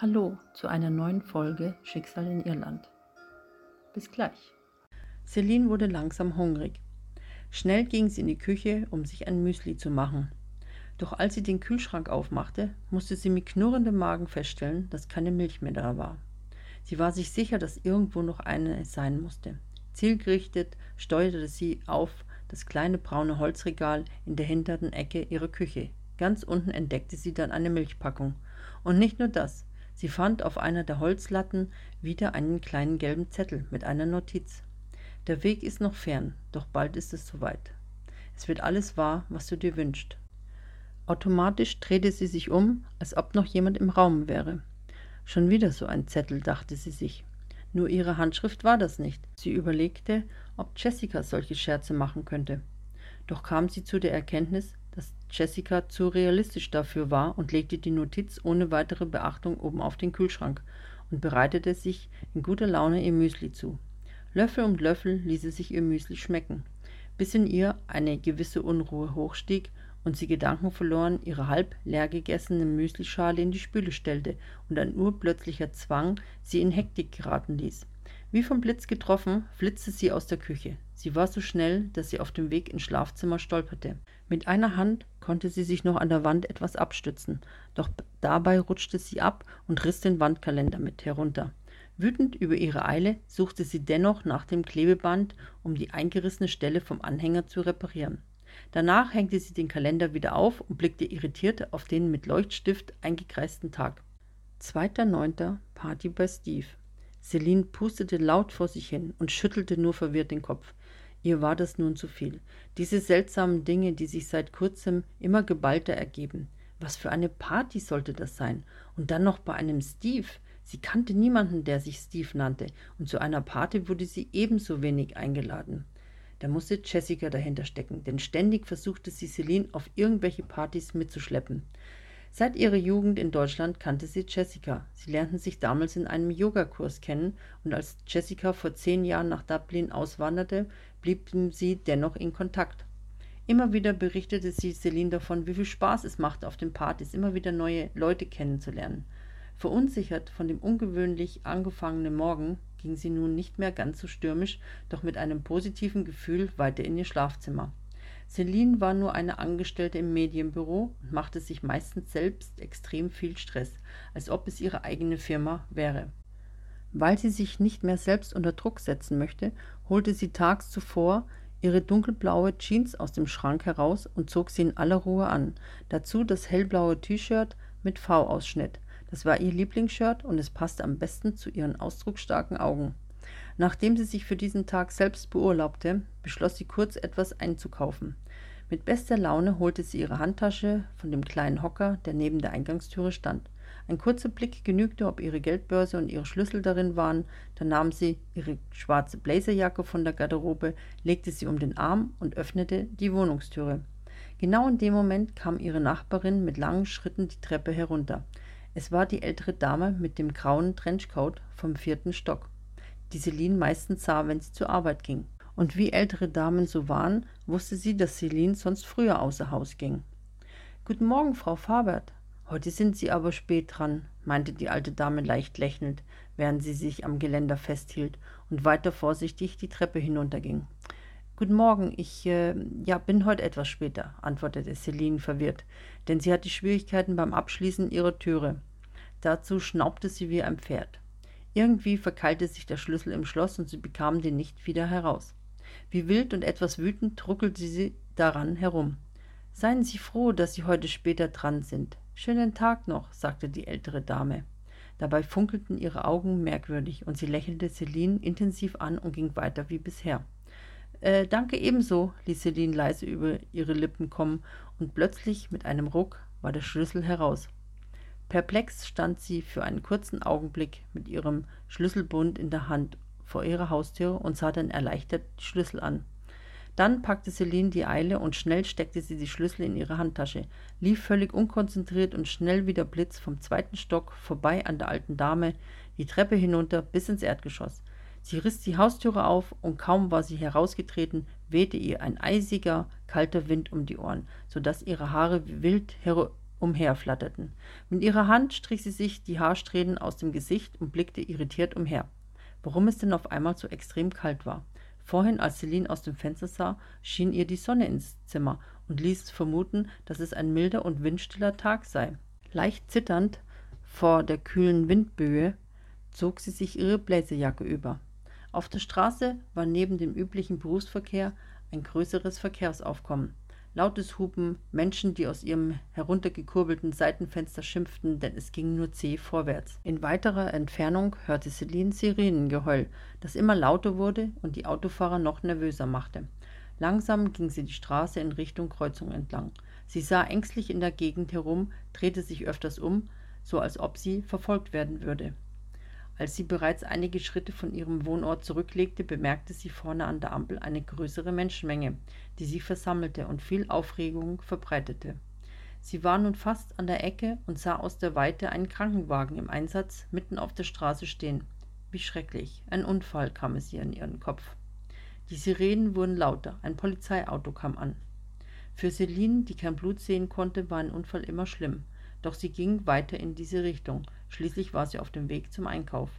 Hallo zu einer neuen Folge Schicksal in Irland. Bis gleich. Celine wurde langsam hungrig. Schnell ging sie in die Küche, um sich ein Müsli zu machen. Doch als sie den Kühlschrank aufmachte, musste sie mit knurrendem Magen feststellen, dass keine Milch mehr da war. Sie war sich sicher, dass irgendwo noch eine sein musste. Zielgerichtet steuerte sie auf das kleine braune Holzregal in der hinteren Ecke ihrer Küche. Ganz unten entdeckte sie dann eine Milchpackung. Und nicht nur das, Sie fand auf einer der Holzlatten wieder einen kleinen gelben Zettel mit einer Notiz. Der Weg ist noch fern, doch bald ist es soweit. Es wird alles wahr, was du dir wünschst. Automatisch drehte sie sich um, als ob noch jemand im Raum wäre. Schon wieder so ein Zettel, dachte sie sich. Nur ihre Handschrift war das nicht. Sie überlegte, ob Jessica solche Scherze machen könnte. Doch kam sie zu der Erkenntnis, dass Jessica zu realistisch dafür war und legte die Notiz ohne weitere Beachtung oben auf den Kühlschrank und bereitete sich in guter Laune ihr Müsli zu. Löffel um Löffel ließ sie sich ihr Müsli schmecken, bis in ihr eine gewisse Unruhe hochstieg und sie Gedanken verloren ihre halb leer gegessene Müslischale in die Spüle stellte und ein urplötzlicher Zwang sie in Hektik geraten ließ. Wie vom Blitz getroffen, flitzte sie aus der Küche. Sie war so schnell, dass sie auf dem Weg ins Schlafzimmer stolperte. Mit einer Hand konnte sie sich noch an der Wand etwas abstützen, doch dabei rutschte sie ab und riss den Wandkalender mit herunter. Wütend über ihre Eile suchte sie dennoch nach dem Klebeband, um die eingerissene Stelle vom Anhänger zu reparieren. Danach hängte sie den Kalender wieder auf und blickte irritiert auf den mit Leuchtstift eingekreisten Tag. 2.9. Party bei Steve. Celine pustete laut vor sich hin und schüttelte nur verwirrt den Kopf. Ihr war das nun zu viel. Diese seltsamen Dinge, die sich seit kurzem immer geballter ergeben. Was für eine Party sollte das sein? Und dann noch bei einem Steve. Sie kannte niemanden, der sich Steve nannte, und zu einer Party wurde sie ebenso wenig eingeladen. Da musste Jessica dahinter stecken, denn ständig versuchte sie Celine auf irgendwelche Partys mitzuschleppen. Seit ihrer Jugend in Deutschland kannte sie Jessica. Sie lernten sich damals in einem Yogakurs kennen und als Jessica vor zehn Jahren nach Dublin auswanderte, blieben sie dennoch in Kontakt. Immer wieder berichtete sie Celine davon, wie viel Spaß es machte, auf den Partys immer wieder neue Leute kennenzulernen. Verunsichert von dem ungewöhnlich angefangenen Morgen ging sie nun nicht mehr ganz so stürmisch, doch mit einem positiven Gefühl weiter in ihr Schlafzimmer. Celine war nur eine Angestellte im Medienbüro und machte sich meistens selbst extrem viel Stress, als ob es ihre eigene Firma wäre. Weil sie sich nicht mehr selbst unter Druck setzen möchte, holte sie tags zuvor ihre dunkelblaue Jeans aus dem Schrank heraus und zog sie in aller Ruhe an. Dazu das hellblaue T-Shirt mit V-Ausschnitt. Das war ihr Lieblingsshirt und es passte am besten zu ihren ausdrucksstarken Augen. Nachdem sie sich für diesen Tag selbst beurlaubte, beschloss sie kurz etwas einzukaufen. Mit bester Laune holte sie ihre Handtasche von dem kleinen Hocker, der neben der Eingangstüre stand. Ein kurzer Blick genügte, ob ihre Geldbörse und ihre Schlüssel darin waren, dann nahm sie ihre schwarze Blazerjacke von der Garderobe, legte sie um den Arm und öffnete die Wohnungstüre. Genau in dem Moment kam ihre Nachbarin mit langen Schritten die Treppe herunter. Es war die ältere Dame mit dem grauen Trenchcoat vom vierten Stock, die Celine meistens sah, wenn sie zur Arbeit ging. Und wie ältere Damen so waren, wusste sie, dass Celine sonst früher außer Haus ging. Guten Morgen, Frau Fabert, Heute sind Sie aber spät dran, meinte die alte Dame leicht lächelnd, während sie sich am Geländer festhielt und weiter vorsichtig die Treppe hinunterging. Guten Morgen, ich äh, ja, bin heute etwas später, antwortete Celine verwirrt, denn sie hatte Schwierigkeiten beim Abschließen ihrer Türe. Dazu schnaubte sie wie ein Pferd. Irgendwie verkeilte sich der Schlüssel im Schloss und sie bekam den nicht wieder heraus. Wie wild und etwas wütend ruckelte sie daran herum. Seien Sie froh, dass Sie heute später dran sind. Schönen Tag noch, sagte die ältere Dame. Dabei funkelten ihre Augen merkwürdig und sie lächelte Celine intensiv an und ging weiter wie bisher. Äh, danke ebenso, ließ Celine leise über ihre Lippen kommen und plötzlich mit einem Ruck war der Schlüssel heraus. Perplex stand sie für einen kurzen Augenblick mit ihrem Schlüsselbund in der Hand vor ihrer Haustür und sah dann erleichtert die Schlüssel an. Dann packte Celine die Eile und schnell steckte sie die Schlüssel in ihre Handtasche, lief völlig unkonzentriert und schnell wie der Blitz vom zweiten Stock vorbei an der alten Dame die Treppe hinunter bis ins Erdgeschoss. Sie riss die Haustüre auf und kaum war sie herausgetreten, wehte ihr ein eisiger, kalter Wind um die Ohren, so dass ihre Haare wild umherflatterten. Mit ihrer Hand strich sie sich die Haarsträhnen aus dem Gesicht und blickte irritiert umher. Warum es denn auf einmal so extrem kalt war. Vorhin, als Celine aus dem Fenster sah, schien ihr die Sonne ins Zimmer und ließ vermuten, dass es ein milder und windstiller Tag sei. Leicht zitternd vor der kühlen Windböe zog sie sich ihre Bläsejacke über. Auf der Straße war neben dem üblichen Berufsverkehr ein größeres Verkehrsaufkommen. Lautes Hupen, Menschen, die aus ihrem heruntergekurbelten Seitenfenster schimpften, denn es ging nur zäh vorwärts. In weiterer Entfernung hörte Celine Sirenengeheul, das immer lauter wurde und die Autofahrer noch nervöser machte. Langsam ging sie die Straße in Richtung Kreuzung entlang. Sie sah ängstlich in der Gegend herum, drehte sich öfters um, so als ob sie verfolgt werden würde. Als sie bereits einige Schritte von ihrem Wohnort zurücklegte, bemerkte sie vorne an der Ampel eine größere Menschenmenge, die sich versammelte und viel Aufregung verbreitete. Sie war nun fast an der Ecke und sah aus der Weite einen Krankenwagen im Einsatz mitten auf der Straße stehen. Wie schrecklich. Ein Unfall kam es ihr in ihren Kopf. Die Sirenen wurden lauter, ein Polizeiauto kam an. Für Celine, die kein Blut sehen konnte, war ein Unfall immer schlimm, doch sie ging weiter in diese Richtung, schließlich war sie auf dem Weg zum Einkauf.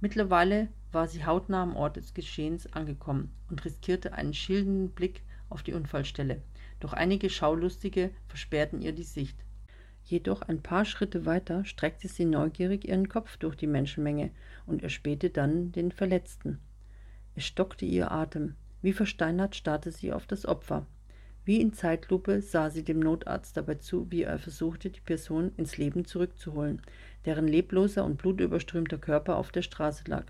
Mittlerweile war sie hautnah am Ort des Geschehens angekommen und riskierte einen schildenden Blick auf die Unfallstelle, doch einige Schaulustige versperrten ihr die Sicht. Jedoch ein paar Schritte weiter streckte sie neugierig ihren Kopf durch die Menschenmenge und erspähte dann den Verletzten. Es stockte ihr Atem. Wie versteinert starrte sie auf das Opfer. Wie in Zeitlupe sah sie dem Notarzt dabei zu, wie er versuchte, die Person ins Leben zurückzuholen, deren lebloser und blutüberströmter Körper auf der Straße lag.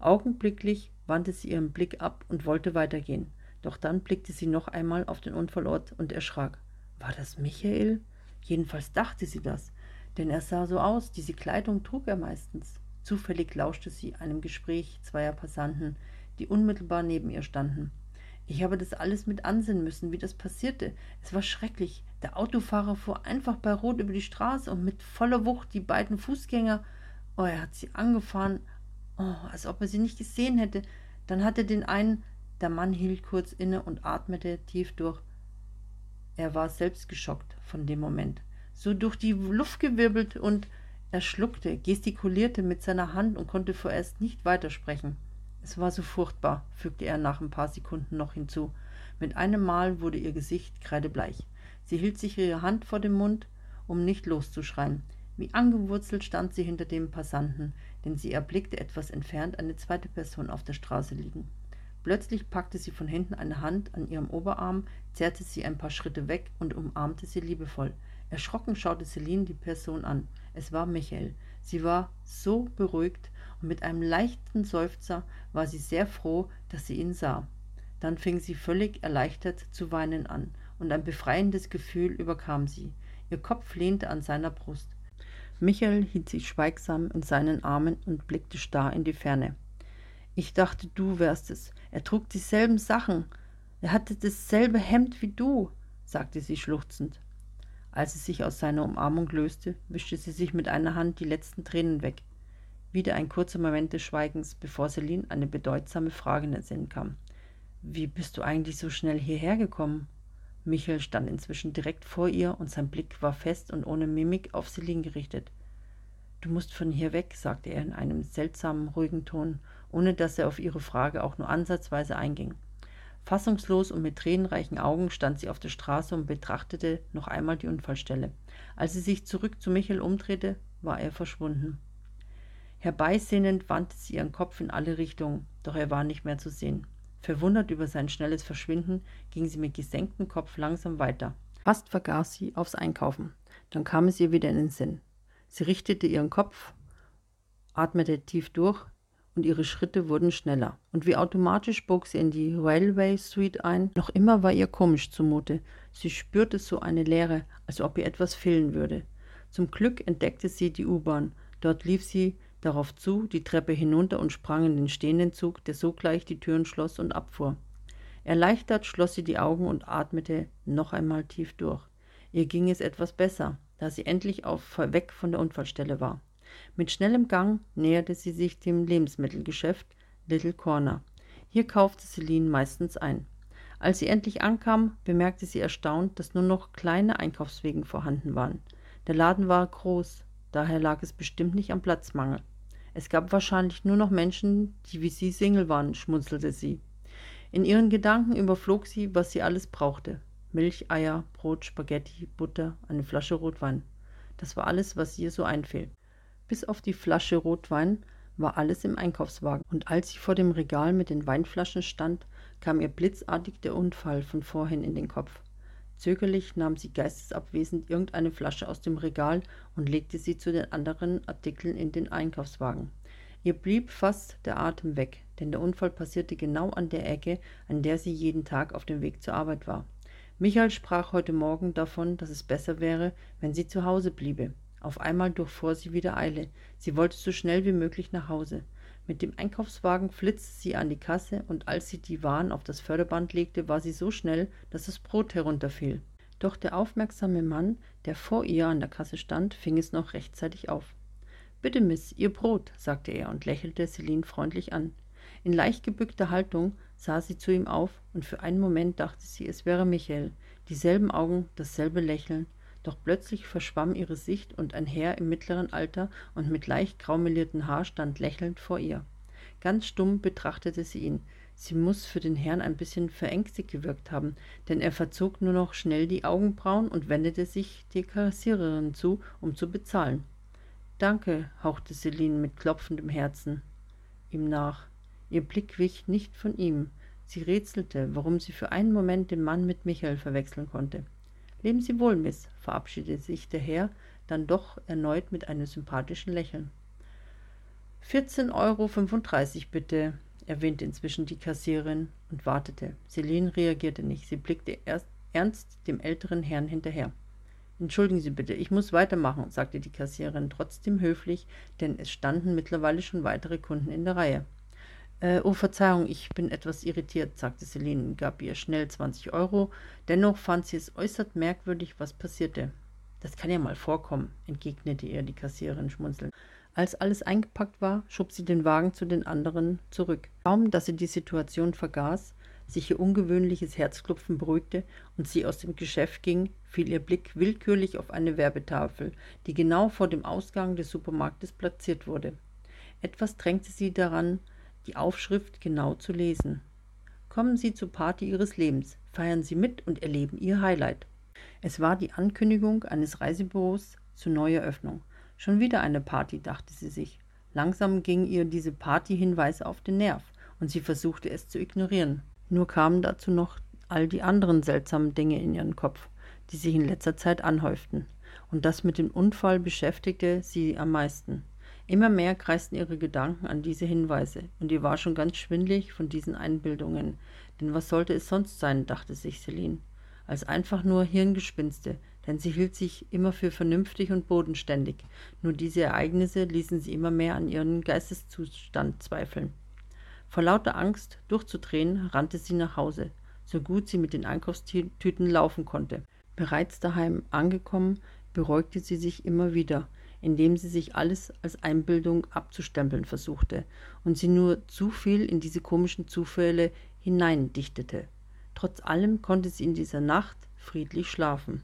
Augenblicklich wandte sie ihren Blick ab und wollte weitergehen. Doch dann blickte sie noch einmal auf den Unfallort und erschrak. War das Michael? Jedenfalls dachte sie das, denn er sah so aus, diese Kleidung trug er meistens. Zufällig lauschte sie einem Gespräch zweier Passanten, die unmittelbar neben ihr standen. Ich habe das alles mit ansehen müssen, wie das passierte. Es war schrecklich. Der Autofahrer fuhr einfach bei Rot über die Straße und mit voller Wucht die beiden Fußgänger. Oh, er hat sie angefahren, oh, als ob er sie nicht gesehen hätte. Dann hat er den einen. Der Mann hielt kurz inne und atmete tief durch. Er war selbst geschockt von dem Moment. So durch die Luft gewirbelt und er schluckte, gestikulierte mit seiner Hand und konnte vorerst nicht weitersprechen. Es war so furchtbar, fügte er nach ein paar Sekunden noch hinzu. Mit einem Mal wurde ihr Gesicht kreidebleich. Sie hielt sich ihre Hand vor den Mund, um nicht loszuschreien. Wie angewurzelt stand sie hinter dem Passanten, denn sie erblickte etwas entfernt eine zweite Person auf der Straße liegen. Plötzlich packte sie von hinten eine Hand an ihrem Oberarm, zerrte sie ein paar Schritte weg und umarmte sie liebevoll. Erschrocken schaute Celine die Person an. Es war Michael. Sie war so beruhigt und mit einem leichten Seufzer war sie sehr froh, dass sie ihn sah. Dann fing sie völlig erleichtert zu weinen an, und ein befreiendes Gefühl überkam sie. Ihr Kopf lehnte an seiner Brust. Michael hielt sich schweigsam in seinen Armen und blickte starr in die Ferne. Ich dachte, du wärst es. Er trug dieselben Sachen. Er hatte dasselbe Hemd wie du, sagte sie schluchzend. Als sie sich aus seiner Umarmung löste, wischte sie sich mit einer Hand die letzten Tränen weg. Wieder ein kurzer Moment des Schweigens, bevor Celine eine bedeutsame Frage in den Sinn kam. Wie bist du eigentlich so schnell hierher gekommen? Michael stand inzwischen direkt vor ihr und sein Blick war fest und ohne Mimik auf Celine gerichtet. Du musst von hier weg, sagte er in einem seltsamen, ruhigen Ton, ohne dass er auf ihre Frage auch nur ansatzweise einging. Fassungslos und mit tränenreichen Augen stand sie auf der Straße und betrachtete noch einmal die Unfallstelle. Als sie sich zurück zu Michael umdrehte, war er verschwunden. Herbeisinnend wandte sie ihren Kopf in alle Richtungen, doch er war nicht mehr zu sehen. Verwundert über sein schnelles Verschwinden, ging sie mit gesenktem Kopf langsam weiter. Fast vergaß sie aufs Einkaufen. Dann kam es ihr wieder in den Sinn. Sie richtete ihren Kopf, atmete tief durch und ihre Schritte wurden schneller. Und wie automatisch bog sie in die Railway Street ein. Noch immer war ihr komisch zumute. Sie spürte so eine Leere, als ob ihr etwas fehlen würde. Zum Glück entdeckte sie die U-Bahn. Dort lief sie darauf zu, die Treppe hinunter und sprang in den stehenden Zug, der sogleich die Türen schloss und abfuhr. Erleichtert schloss sie die Augen und atmete noch einmal tief durch. Ihr ging es etwas besser, da sie endlich auf, weg von der Unfallstelle war. Mit schnellem Gang näherte sie sich dem Lebensmittelgeschäft Little Corner. Hier kaufte Celine meistens ein. Als sie endlich ankam, bemerkte sie erstaunt, dass nur noch kleine Einkaufswegen vorhanden waren. Der Laden war groß, daher lag es bestimmt nicht am Platzmangel. Es gab wahrscheinlich nur noch Menschen, die wie sie Single waren, schmunzelte sie. In ihren Gedanken überflog sie, was sie alles brauchte. Milch, Eier, Brot, Spaghetti, Butter, eine Flasche Rotwein. Das war alles, was ihr so einfiel. Bis auf die Flasche Rotwein war alles im Einkaufswagen, und als sie vor dem Regal mit den Weinflaschen stand, kam ihr blitzartig der Unfall von vorhin in den Kopf. Zögerlich nahm sie geistesabwesend irgendeine Flasche aus dem Regal und legte sie zu den anderen Artikeln in den Einkaufswagen. Ihr blieb fast der Atem weg, denn der Unfall passierte genau an der Ecke, an der sie jeden Tag auf dem Weg zur Arbeit war. Michael sprach heute Morgen davon, dass es besser wäre, wenn sie zu Hause bliebe. Auf einmal durchfuhr sie wieder Eile. Sie wollte so schnell wie möglich nach Hause. Mit dem Einkaufswagen flitzte sie an die Kasse, und als sie die Waren auf das Förderband legte, war sie so schnell, dass das Brot herunterfiel. Doch der aufmerksame Mann, der vor ihr an der Kasse stand, fing es noch rechtzeitig auf. Bitte, Miss, Ihr Brot, sagte er und lächelte Celine freundlich an. In leicht gebückter Haltung sah sie zu ihm auf, und für einen Moment dachte sie, es wäre Michael. Dieselben Augen, dasselbe Lächeln, doch plötzlich verschwamm ihre Sicht und ein Herr im mittleren Alter und mit leicht graumeliertem Haar stand lächelnd vor ihr. Ganz stumm betrachtete sie ihn. Sie muss für den Herrn ein bisschen verängstigt gewirkt haben, denn er verzog nur noch schnell die Augenbrauen und wendete sich der Kassiererin zu, um zu bezahlen. Danke, hauchte Celine mit klopfendem Herzen ihm nach. Ihr Blick wich nicht von ihm. Sie rätselte, warum sie für einen Moment den Mann mit Michael verwechseln konnte. Leben Sie wohl, Miss, verabschiedete sich der Herr dann doch erneut mit einem sympathischen Lächeln. 14,35 Euro bitte, erwähnte inzwischen die Kassierin und wartete. Celine reagierte nicht. Sie blickte erst ernst dem älteren Herrn hinterher. Entschuldigen Sie bitte, ich muss weitermachen, sagte die Kassierin trotzdem höflich, denn es standen mittlerweile schon weitere Kunden in der Reihe. Äh, oh, Verzeihung, ich bin etwas irritiert, sagte Celine und gab ihr schnell 20 Euro. Dennoch fand sie es äußerst merkwürdig, was passierte. Das kann ja mal vorkommen, entgegnete ihr die Kassiererin schmunzelnd. Als alles eingepackt war, schob sie den Wagen zu den anderen zurück. Kaum, dass sie die Situation vergaß, sich ihr ungewöhnliches Herzklopfen beruhigte und sie aus dem Geschäft ging, fiel ihr Blick willkürlich auf eine Werbetafel, die genau vor dem Ausgang des Supermarktes platziert wurde. Etwas drängte sie daran, die Aufschrift genau zu lesen. Kommen Sie zur Party Ihres Lebens, feiern Sie mit und erleben Ihr Highlight. Es war die Ankündigung eines Reisebüros zur Neueröffnung. Schon wieder eine Party, dachte sie sich. Langsam ging ihr diese Partyhinweise auf den Nerv und sie versuchte es zu ignorieren. Nur kamen dazu noch all die anderen seltsamen Dinge in ihren Kopf, die sich in letzter Zeit anhäuften. Und das mit dem Unfall beschäftigte sie am meisten. Immer mehr kreisten ihre Gedanken an diese Hinweise, und ihr war schon ganz schwindlig von diesen Einbildungen. Denn was sollte es sonst sein, dachte sich Celine, als einfach nur Hirngespinste, denn sie hielt sich immer für vernünftig und bodenständig. Nur diese Ereignisse ließen sie immer mehr an ihren Geisteszustand zweifeln. Vor lauter Angst, durchzudrehen, rannte sie nach Hause, so gut sie mit den Einkaufstüten laufen konnte. Bereits daheim angekommen, beruhigte sie sich immer wieder, indem sie sich alles als Einbildung abzustempeln versuchte und sie nur zu viel in diese komischen Zufälle hineindichtete. Trotz allem konnte sie in dieser Nacht friedlich schlafen.